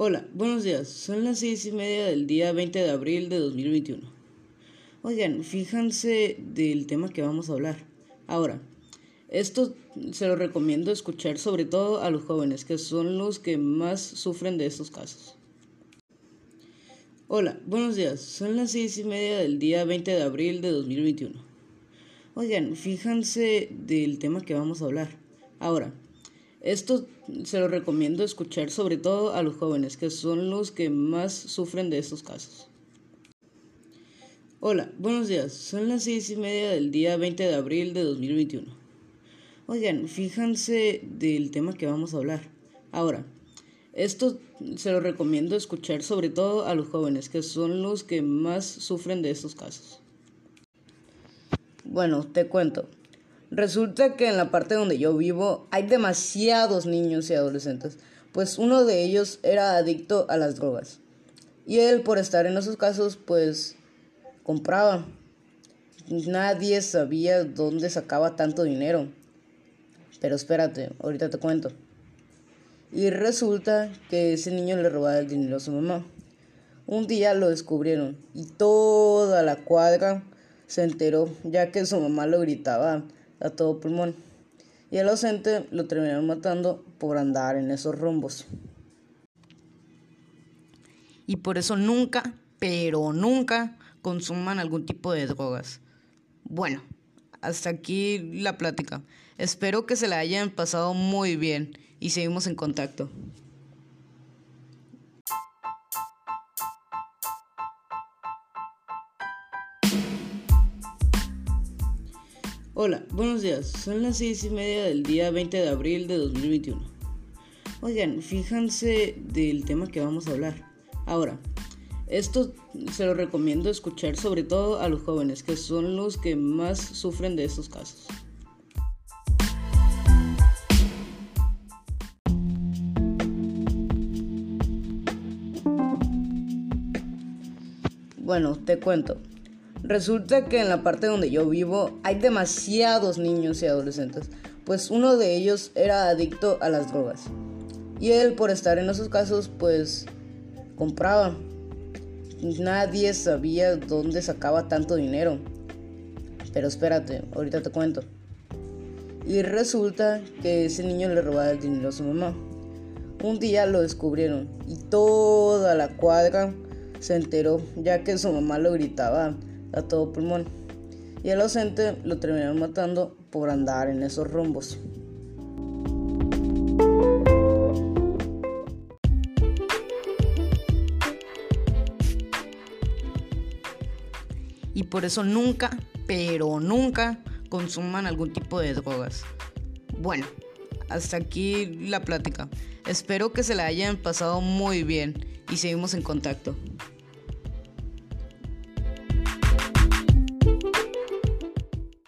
Hola, buenos días. Son las seis y media del día 20 de abril de 2021. Oigan, fíjense del tema que vamos a hablar. Ahora, esto se lo recomiendo escuchar sobre todo a los jóvenes, que son los que más sufren de estos casos. Hola, buenos días. Son las seis y media del día 20 de abril de 2021. Oigan, fíjense del tema que vamos a hablar. Ahora, esto se lo recomiendo escuchar sobre todo a los jóvenes, que son los que más sufren de estos casos. Hola, buenos días. Son las seis y media del día 20 de abril de 2021. Oigan, fíjense del tema que vamos a hablar. Ahora, esto se lo recomiendo escuchar sobre todo a los jóvenes, que son los que más sufren de estos casos. Bueno, te cuento. Resulta que en la parte donde yo vivo hay demasiados niños y adolescentes, pues uno de ellos era adicto a las drogas. Y él, por estar en esos casos, pues compraba. Nadie sabía dónde sacaba tanto dinero. Pero espérate, ahorita te cuento. Y resulta que ese niño le robaba el dinero a su mamá. Un día lo descubrieron y toda la cuadra se enteró ya que su mamá lo gritaba a todo pulmón. Y el docente lo terminaron matando por andar en esos rumbos. Y por eso nunca, pero nunca consuman algún tipo de drogas. Bueno, hasta aquí la plática. Espero que se la hayan pasado muy bien y seguimos en contacto. Hola, buenos días. Son las seis y media del día 20 de abril de 2021. Oigan, fíjense del tema que vamos a hablar. Ahora, esto se lo recomiendo escuchar sobre todo a los jóvenes, que son los que más sufren de estos casos. Bueno, te cuento. Resulta que en la parte donde yo vivo hay demasiados niños y adolescentes, pues uno de ellos era adicto a las drogas. Y él, por estar en esos casos, pues compraba. Nadie sabía dónde sacaba tanto dinero. Pero espérate, ahorita te cuento. Y resulta que ese niño le robaba el dinero a su mamá. Un día lo descubrieron y toda la cuadra se enteró ya que su mamá lo gritaba a todo pulmón. Y el docente lo terminaron matando por andar en esos rumbos. Y por eso nunca, pero nunca consuman algún tipo de drogas. Bueno, hasta aquí la plática. Espero que se la hayan pasado muy bien y seguimos en contacto.